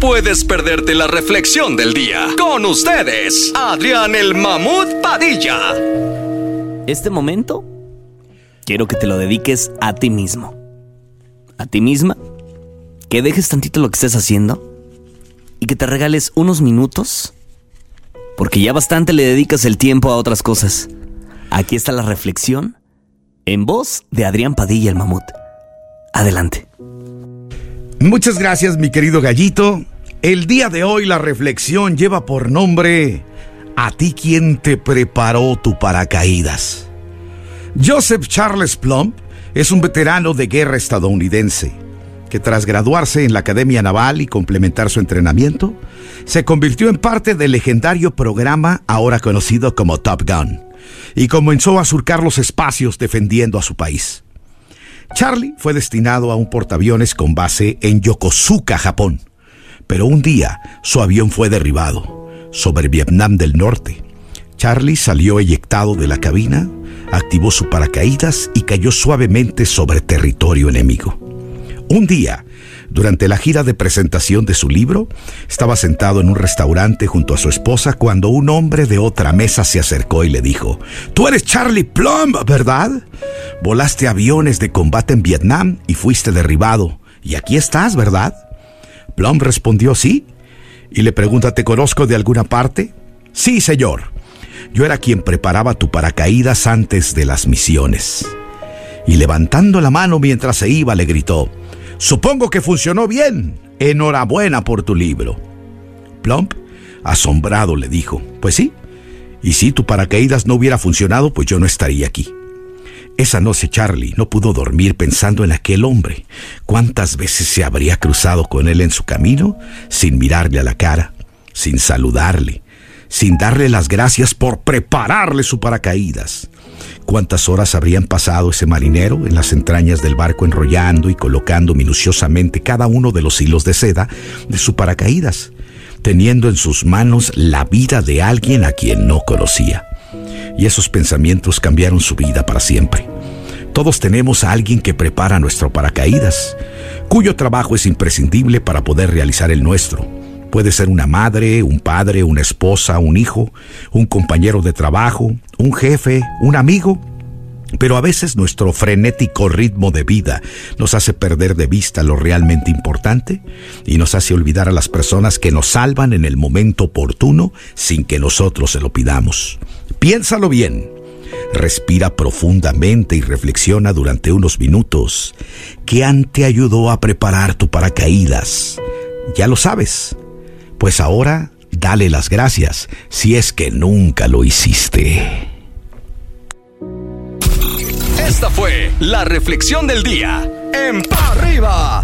Puedes perderte la reflexión del día. Con ustedes, Adrián el Mamut Padilla. Este momento quiero que te lo dediques a ti mismo. A ti misma. Que dejes tantito lo que estés haciendo y que te regales unos minutos porque ya bastante le dedicas el tiempo a otras cosas. Aquí está la reflexión en voz de Adrián Padilla el Mamut. Adelante. Muchas gracias mi querido gallito. El día de hoy la reflexión lleva por nombre A ti quien te preparó tu paracaídas. Joseph Charles Plumb es un veterano de guerra estadounidense que tras graduarse en la Academia Naval y complementar su entrenamiento, se convirtió en parte del legendario programa ahora conocido como Top Gun y comenzó a surcar los espacios defendiendo a su país. Charlie fue destinado a un portaaviones con base en Yokosuka, Japón, pero un día su avión fue derribado sobre Vietnam del Norte. Charlie salió eyectado de la cabina, activó su paracaídas y cayó suavemente sobre territorio enemigo. Un día, durante la gira de presentación de su libro, estaba sentado en un restaurante junto a su esposa cuando un hombre de otra mesa se acercó y le dijo, Tú eres Charlie Plum, ¿verdad? Volaste aviones de combate en Vietnam y fuiste derribado. Y aquí estás, ¿verdad? Plum respondió sí. Y le pregunta, ¿te conozco de alguna parte? Sí, señor. Yo era quien preparaba tu paracaídas antes de las misiones. Y levantando la mano mientras se iba, le gritó, Supongo que funcionó bien. Enhorabuena por tu libro. Plump, asombrado, le dijo, Pues sí. Y si tu paracaídas no hubiera funcionado, pues yo no estaría aquí. Esa noche Charlie no pudo dormir pensando en aquel hombre. ¿Cuántas veces se habría cruzado con él en su camino sin mirarle a la cara, sin saludarle, sin darle las gracias por prepararle su paracaídas? cuántas horas habrían pasado ese marinero en las entrañas del barco enrollando y colocando minuciosamente cada uno de los hilos de seda de su paracaídas, teniendo en sus manos la vida de alguien a quien no conocía. Y esos pensamientos cambiaron su vida para siempre. Todos tenemos a alguien que prepara nuestro paracaídas, cuyo trabajo es imprescindible para poder realizar el nuestro. Puede ser una madre, un padre, una esposa, un hijo, un compañero de trabajo, un jefe, un amigo. Pero a veces nuestro frenético ritmo de vida nos hace perder de vista lo realmente importante y nos hace olvidar a las personas que nos salvan en el momento oportuno sin que nosotros se lo pidamos. Piénsalo bien. Respira profundamente y reflexiona durante unos minutos. ¿Qué te ayudó a preparar tu paracaídas? Ya lo sabes. Pues ahora dale las gracias si es que nunca lo hiciste. Esta fue la reflexión del día en Pa Arriba.